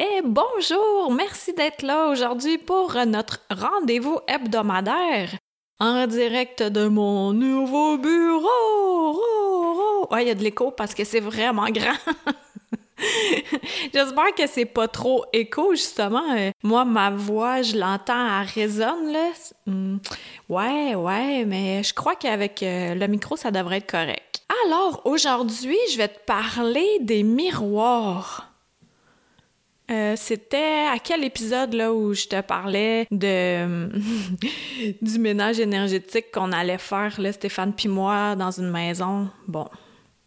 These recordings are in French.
Et bonjour, merci d'être là aujourd'hui pour notre rendez-vous hebdomadaire en direct de mon nouveau bureau. Ouais, il y a de l'écho parce que c'est vraiment grand. J'espère que c'est pas trop écho, justement. Euh, moi, ma voix, je l'entends, elle résonne, là. Hmm. Ouais, ouais, mais je crois qu'avec euh, le micro, ça devrait être correct. Alors, aujourd'hui, je vais te parler des miroirs. Euh, c'était à quel épisode là où je te parlais du ménage énergétique qu'on allait faire là, Stéphane puis moi dans une maison? Bon,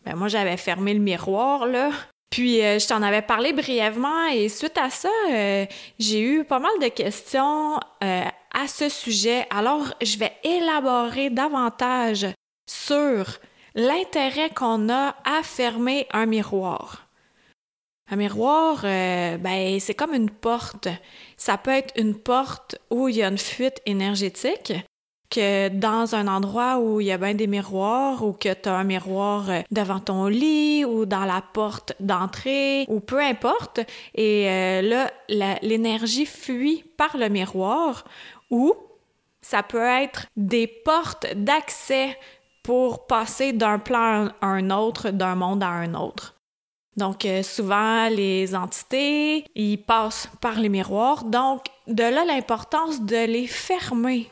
ben moi j'avais fermé le miroir là. Puis euh, je t'en avais parlé brièvement et suite à ça, euh, j'ai eu pas mal de questions à ce sujet. Alors je vais élaborer davantage sur l'intérêt qu'on a à fermer un miroir. Un miroir, euh, ben, c'est comme une porte. Ça peut être une porte où il y a une fuite énergétique, que dans un endroit où il y a bien des miroirs ou que tu un miroir euh, devant ton lit ou dans la porte d'entrée ou peu importe. Et euh, là, l'énergie fuit par le miroir ou ça peut être des portes d'accès pour passer d'un plan à un autre, d'un monde à un autre. Donc, euh, souvent, les entités, ils passent par les miroirs. Donc, de là l'importance de les fermer.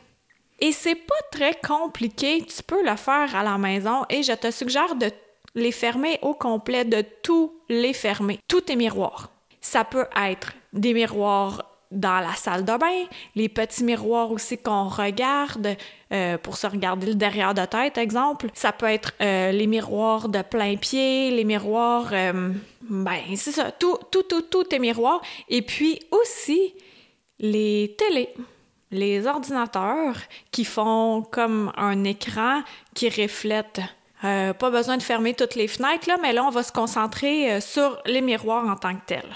Et c'est pas très compliqué. Tu peux le faire à la maison et je te suggère de les fermer au complet, de tous les fermer. Tous tes miroirs. Ça peut être des miroirs dans la salle de bain, les petits miroirs aussi qu'on regarde euh, pour se regarder le derrière de tête, exemple. Ça peut être euh, les miroirs de plein pied, les miroirs, euh, ben c'est ça, tout, tout, tout, tout est miroir. Et puis aussi les télés, les ordinateurs qui font comme un écran qui reflète. pas besoin de fermer toutes les fenêtres, là, mais là, on va se concentrer sur les miroirs en tant que tels.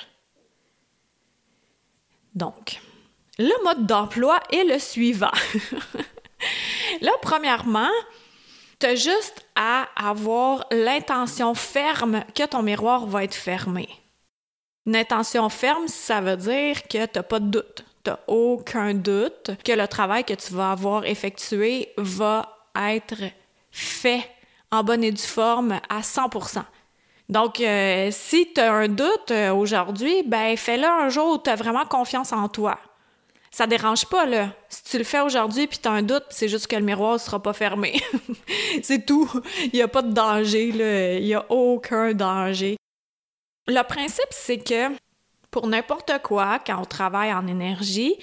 Donc, le mode d'emploi est le suivant. Là, premièrement, tu as juste à avoir l'intention ferme que ton miroir va être fermé. Une intention ferme, ça veut dire que tu n'as pas de doute. Tu n'as aucun doute que le travail que tu vas avoir effectué va être fait en bonne et due forme à 100 donc, euh, si tu as un doute euh, aujourd'hui, ben fais-le un jour où tu as vraiment confiance en toi. Ça dérange pas, là. Si tu le fais aujourd'hui puis tu as un doute, c'est juste que le miroir ne sera pas fermé. c'est tout. Il n'y a pas de danger, là. Il n'y a aucun danger. Le principe, c'est que pour n'importe quoi, quand on travaille en énergie,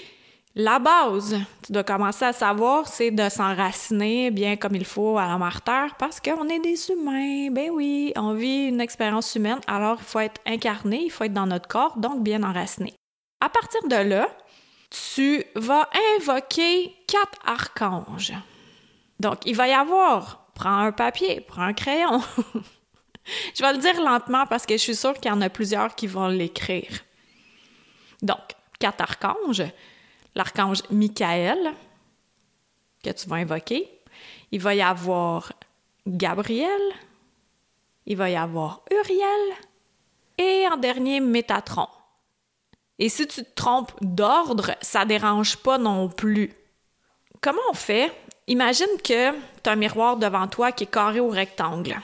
la base, tu dois commencer à savoir, c'est de s'enraciner bien comme il faut à la parce qu'on est des humains. Ben oui, on vit une expérience humaine, alors il faut être incarné, il faut être dans notre corps, donc bien enraciné. À partir de là, tu vas invoquer quatre archanges. Donc, il va y avoir, prends un papier, prends un crayon. je vais le dire lentement parce que je suis sûre qu'il y en a plusieurs qui vont l'écrire. Donc, quatre archanges l'archange Michael, que tu vas invoquer. Il va y avoir Gabriel. Il va y avoir Uriel. Et en dernier, Métatron. Et si tu te trompes d'ordre, ça dérange pas non plus. Comment on fait? Imagine que tu as un miroir devant toi qui est carré ou rectangle.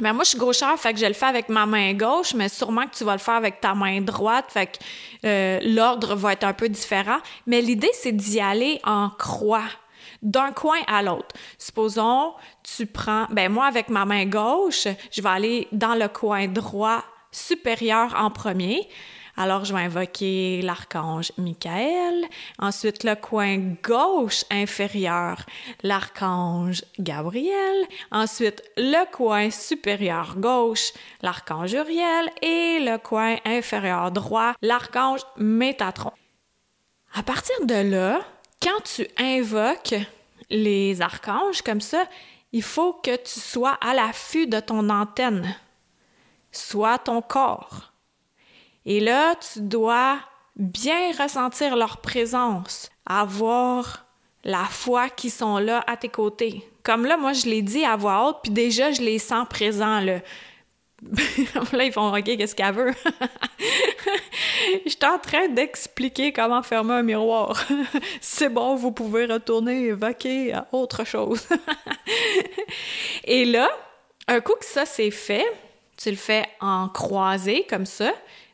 Ben moi, je suis gauchère, fait que je le fais avec ma main gauche, mais sûrement que tu vas le faire avec ta main droite, fait que euh, l'ordre va être un peu différent. Mais l'idée, c'est d'y aller en croix, d'un coin à l'autre. Supposons, tu prends, ben moi, avec ma main gauche, je vais aller dans le coin droit supérieur en premier. Alors, je vais invoquer l'archange Michael. Ensuite, le coin gauche inférieur, l'archange Gabriel. Ensuite, le coin supérieur gauche, l'archange Uriel. Et le coin inférieur droit, l'archange Métatron. À partir de là, quand tu invoques les archanges comme ça, il faut que tu sois à l'affût de ton antenne, soit ton corps. Et là, tu dois bien ressentir leur présence, avoir la foi qui sont là à tes côtés. Comme là, moi, je l'ai dit à voix haute, puis déjà, je les sens présents, là. ils font OK, qu'est-ce qu'elle veut? Je suis en train d'expliquer comment fermer un miroir. C'est bon, vous pouvez retourner évoquer à autre chose. Et là, un coup que ça c'est fait, tu le fais en croisé comme ça.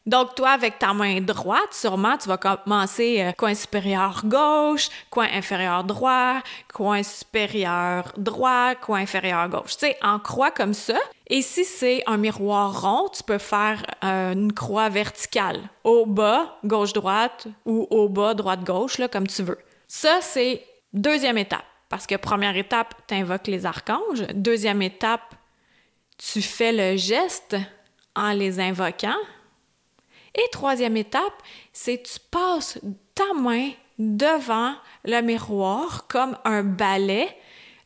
Donc, toi, avec ta main droite, sûrement, tu vas commencer euh, coin supérieur gauche, coin inférieur droit, coin supérieur droit, coin inférieur gauche. Tu sais, en croix comme ça. Et si c'est un miroir rond, tu peux faire euh, une croix verticale. Au bas, gauche-droite, ou au bas, droite-gauche, comme tu veux. Ça, c'est deuxième étape. Parce que première étape, tu invoques les archanges. Deuxième étape, tu fais le geste en les invoquant. Et troisième étape, c'est tu passes ta main devant le miroir comme un balai,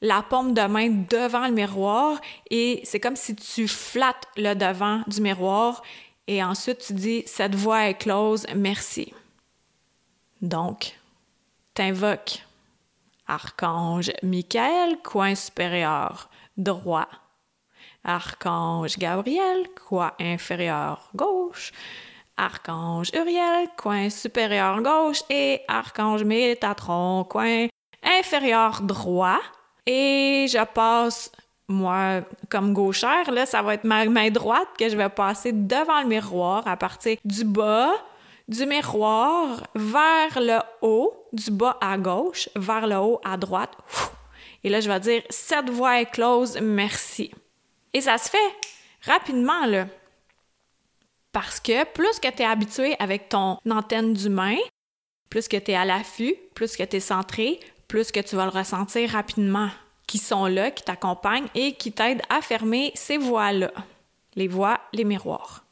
la paume de main devant le miroir et c'est comme si tu flattes le devant du miroir et ensuite tu dis cette voix est close, merci. Donc, t'invoques Archange Michael, coin supérieur droit. Archange Gabriel, coin inférieur gauche. Archange Uriel, coin supérieur gauche, et Archange Métatron, coin inférieur droit. Et je passe, moi, comme gauchère, là, ça va être ma main droite que je vais passer devant le miroir à partir du bas du miroir vers le haut, du bas à gauche, vers le haut à droite. Et là, je vais dire cette voie est close, merci. Et ça se fait rapidement, là. Parce que plus que tu es habitué avec ton antenne d'humain, plus que tu es à l'affût, plus que tu es centré, plus que tu vas le ressentir rapidement, qui sont là, qui t'accompagnent et qui t'aident à fermer ces voies-là, les voies, les miroirs.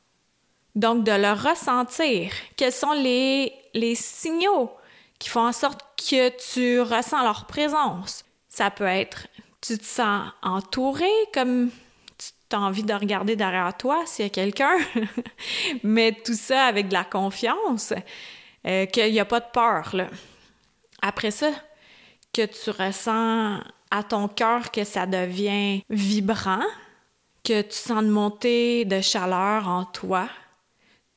Donc, de le ressentir, quels sont les, les signaux qui font en sorte que tu ressens leur présence. Ça peut être, tu te sens entouré, comme tu as envie de regarder derrière toi s'il y a quelqu'un, mais tout ça avec de la confiance, euh, qu'il n'y a pas de peur. Après ça, que tu ressens à ton cœur que ça devient vibrant, que tu sens une montée de chaleur en toi.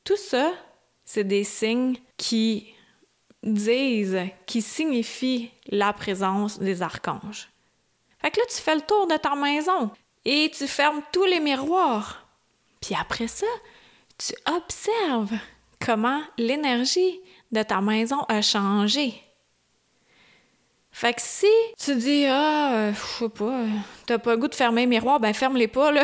Tout ça, c'est des signes qui disent, qui signifient la présence des archanges. Fait que là, tu fais le tour de ta maison et tu fermes tous les miroirs. Puis après ça, tu observes comment l'énergie de ta maison a changé. Fait que si tu dis ah, euh, je sais pas, t'as pas le goût de fermer les miroirs, ben ferme-les pas là.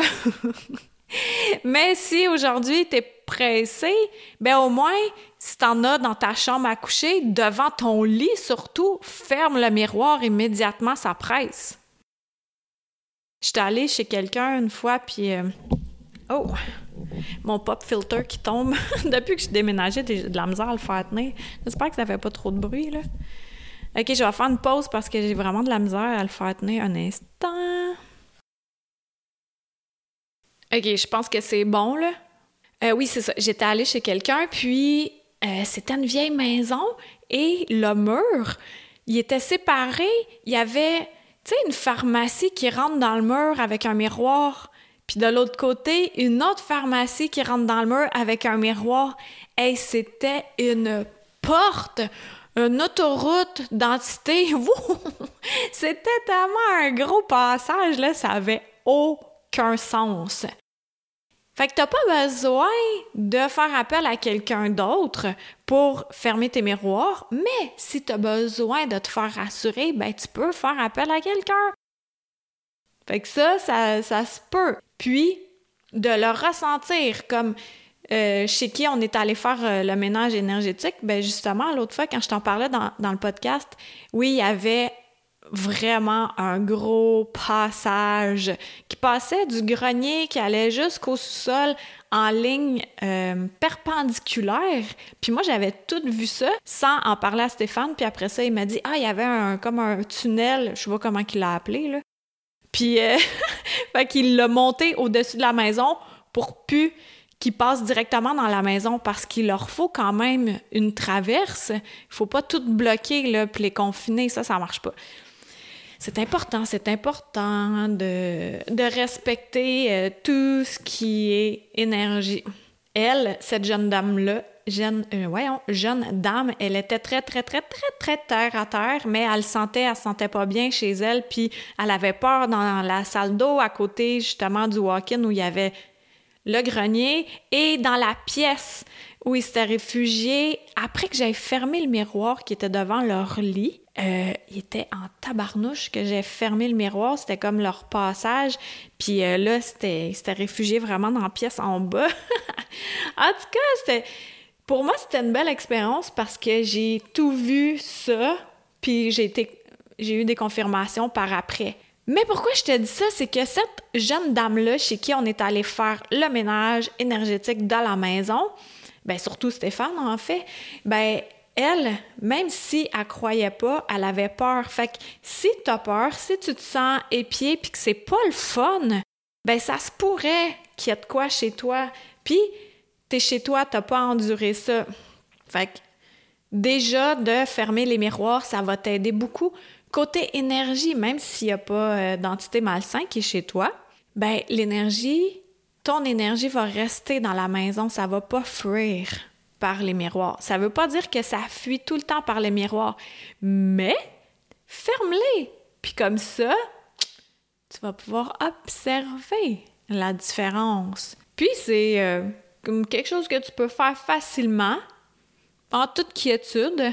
Mais si aujourd'hui t'es pressé, ben au moins si t'en as dans ta chambre à coucher, devant ton lit surtout, ferme le miroir immédiatement, ça presse. J'étais allée chez quelqu'un une fois, puis. Euh, oh! Mon pop filter qui tombe. Depuis que je déménageais, j'ai de la misère à le faire tenir. J'espère que ça fait pas trop de bruit, là. Ok, je vais faire une pause parce que j'ai vraiment de la misère à le faire tenir un instant. Ok, je pense que c'est bon, là. Euh, oui, c'est ça. J'étais allée chez quelqu'un, puis euh, c'était une vieille maison et le mur, il était séparé. Il y avait tu sais, une pharmacie qui rentre dans le mur avec un miroir, puis de l'autre côté, une autre pharmacie qui rentre dans le mur avec un miroir. Et c'était une porte, une autoroute d'entité. c'était tellement un gros passage, là, ça avait aucun sens. Fait que t'as pas besoin de faire appel à quelqu'un d'autre pour fermer tes miroirs, mais si tu as besoin de te faire rassurer, ben tu peux faire appel à quelqu'un. Fait que ça, ça, se peut. Puis, de le ressentir comme euh, chez qui on est allé faire euh, le ménage énergétique, ben justement, l'autre fois, quand je t'en parlais dans, dans, le podcast, oui, il y avait vraiment un gros passage qui passait du grenier qui allait jusqu'au sous-sol en ligne euh, perpendiculaire. Puis moi, j'avais tout vu ça sans en parler à Stéphane. Puis après ça, il m'a dit, ah, il y avait un, comme un tunnel, je sais pas comment il l'a appelé, là. Puis, euh, fait qu'il l'a monté au-dessus de la maison pour plus qu'il passe directement dans la maison parce qu'il leur faut quand même une traverse. Il faut pas tout bloquer, là, puis les confiner, ça, ça marche pas c'est important, c'est important de, de respecter euh, tout ce qui est énergie. Elle, cette jeune dame-là, jeune, euh, voyons, jeune dame, elle était très, très, très, très, très terre à terre, mais elle sentait, elle se sentait pas bien chez elle, puis elle avait peur dans la salle d'eau à côté, justement, du walk-in où il y avait le grenier et dans la pièce où ils s'étaient réfugiés, après que j'avais fermé le miroir qui était devant leur lit, euh, ils en tabarnouche que j'ai fermé le miroir. C'était comme leur passage. Puis euh, là, c'était, réfugié vraiment dans la pièce en bas. en tout cas, c'était... Pour moi, c'était une belle expérience parce que j'ai tout vu ça, puis j'ai eu des confirmations par après. Mais pourquoi je te dis ça, c'est que cette jeune dame-là, chez qui on est allé faire le ménage énergétique dans la maison, ben surtout Stéphane en fait, ben elle, même si elle croyait pas, elle avait peur. Fait que si tu as peur, si tu te sens épié puis que c'est pas le fun, ben ça se pourrait qu'il y ait de quoi chez toi. Puis t'es chez toi, t'as pas enduré ça. Fait que déjà de fermer les miroirs, ça va t'aider beaucoup. Côté énergie, même s'il n'y a pas euh, d'entité malsaine qui est chez toi, ben l'énergie, ton énergie va rester dans la maison, ça va pas fuir par les miroirs. Ça ne veut pas dire que ça fuit tout le temps par les miroirs, mais ferme-les. Puis comme ça, tu vas pouvoir observer la différence. Puis c'est euh, quelque chose que tu peux faire facilement, en toute quiétude,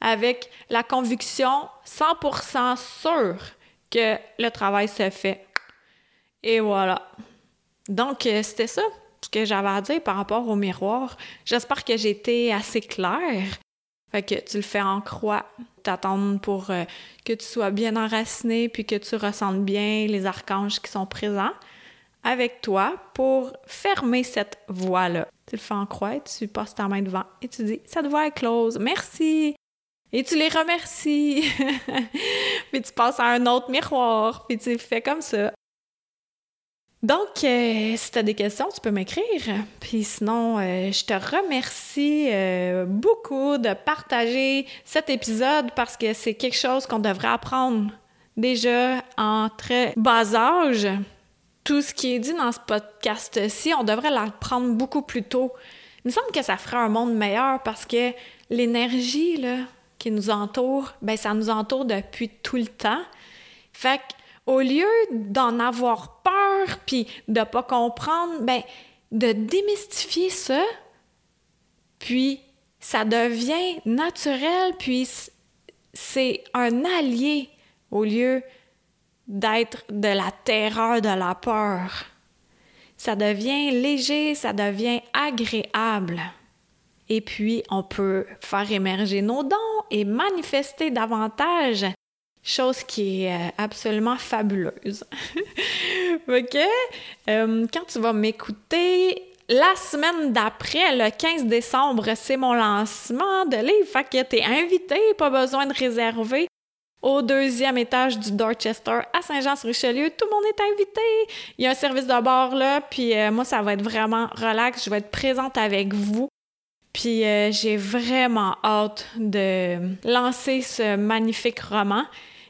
avec la conviction 100% sûre que le travail se fait. Et voilà. Donc, euh, c'était ça que j'avais à dire par rapport au miroir. J'espère que j'ai été assez claire. Fait que tu le fais en croix, t'attends pour euh, que tu sois bien enraciné puis que tu ressentes bien les archanges qui sont présents avec toi pour fermer cette voie-là. Tu le fais en croix et tu passes ta main devant et tu dis Cette voie est close, merci! Et tu les remercies. puis tu passes à un autre miroir, puis tu fais comme ça. Donc, euh, si tu as des questions, tu peux m'écrire. Puis sinon, euh, je te remercie euh, beaucoup de partager cet épisode parce que c'est quelque chose qu'on devrait apprendre déjà en très bas âge. Tout ce qui est dit dans ce podcast-ci, on devrait l'apprendre beaucoup plus tôt. Il me semble que ça ferait un monde meilleur parce que l'énergie qui nous entoure, ben ça nous entoure depuis tout le temps. Fait que au lieu d'en avoir peur puis de pas comprendre, ben de démystifier ça, puis ça devient naturel, puis c'est un allié au lieu d'être de la terreur, de la peur. Ça devient léger, ça devient agréable. Et puis, on peut faire émerger nos dons et manifester davantage chose qui est euh, absolument fabuleuse. OK? Euh, quand tu vas m'écouter, la semaine d'après, le 15 décembre, c'est mon lancement de livre. Fait que t'es invité, pas besoin de réserver. Au deuxième étage du Dorchester à Saint-Jean-sur-Richelieu, tout le monde est invité. Il y a un service de bord là, puis euh, moi, ça va être vraiment relax. Je vais être présente avec vous. Puis j'ai vraiment hâte de lancer ce magnifique roman.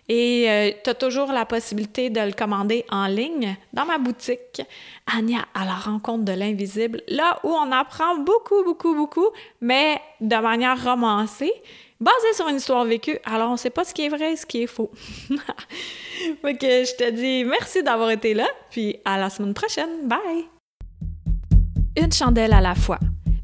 Et euh, tu as toujours la possibilité de le commander en ligne dans ma boutique Anya à la rencontre de l'invisible, là où on apprend beaucoup, beaucoup, beaucoup, mais de manière romancée, basée sur une histoire vécue. Alors, on ne sait pas ce qui est vrai et ce qui est faux. que je te dis merci d'avoir été là, puis à la semaine prochaine. Bye! Une chandelle à la fois.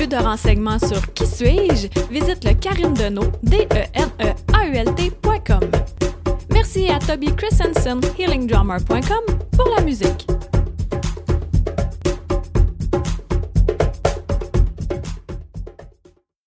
Plus de renseignements sur Qui suis-je, visite le Karine Deneau, d e n e a u l Merci à Toby Christensen, healingdrummer.com, pour la musique.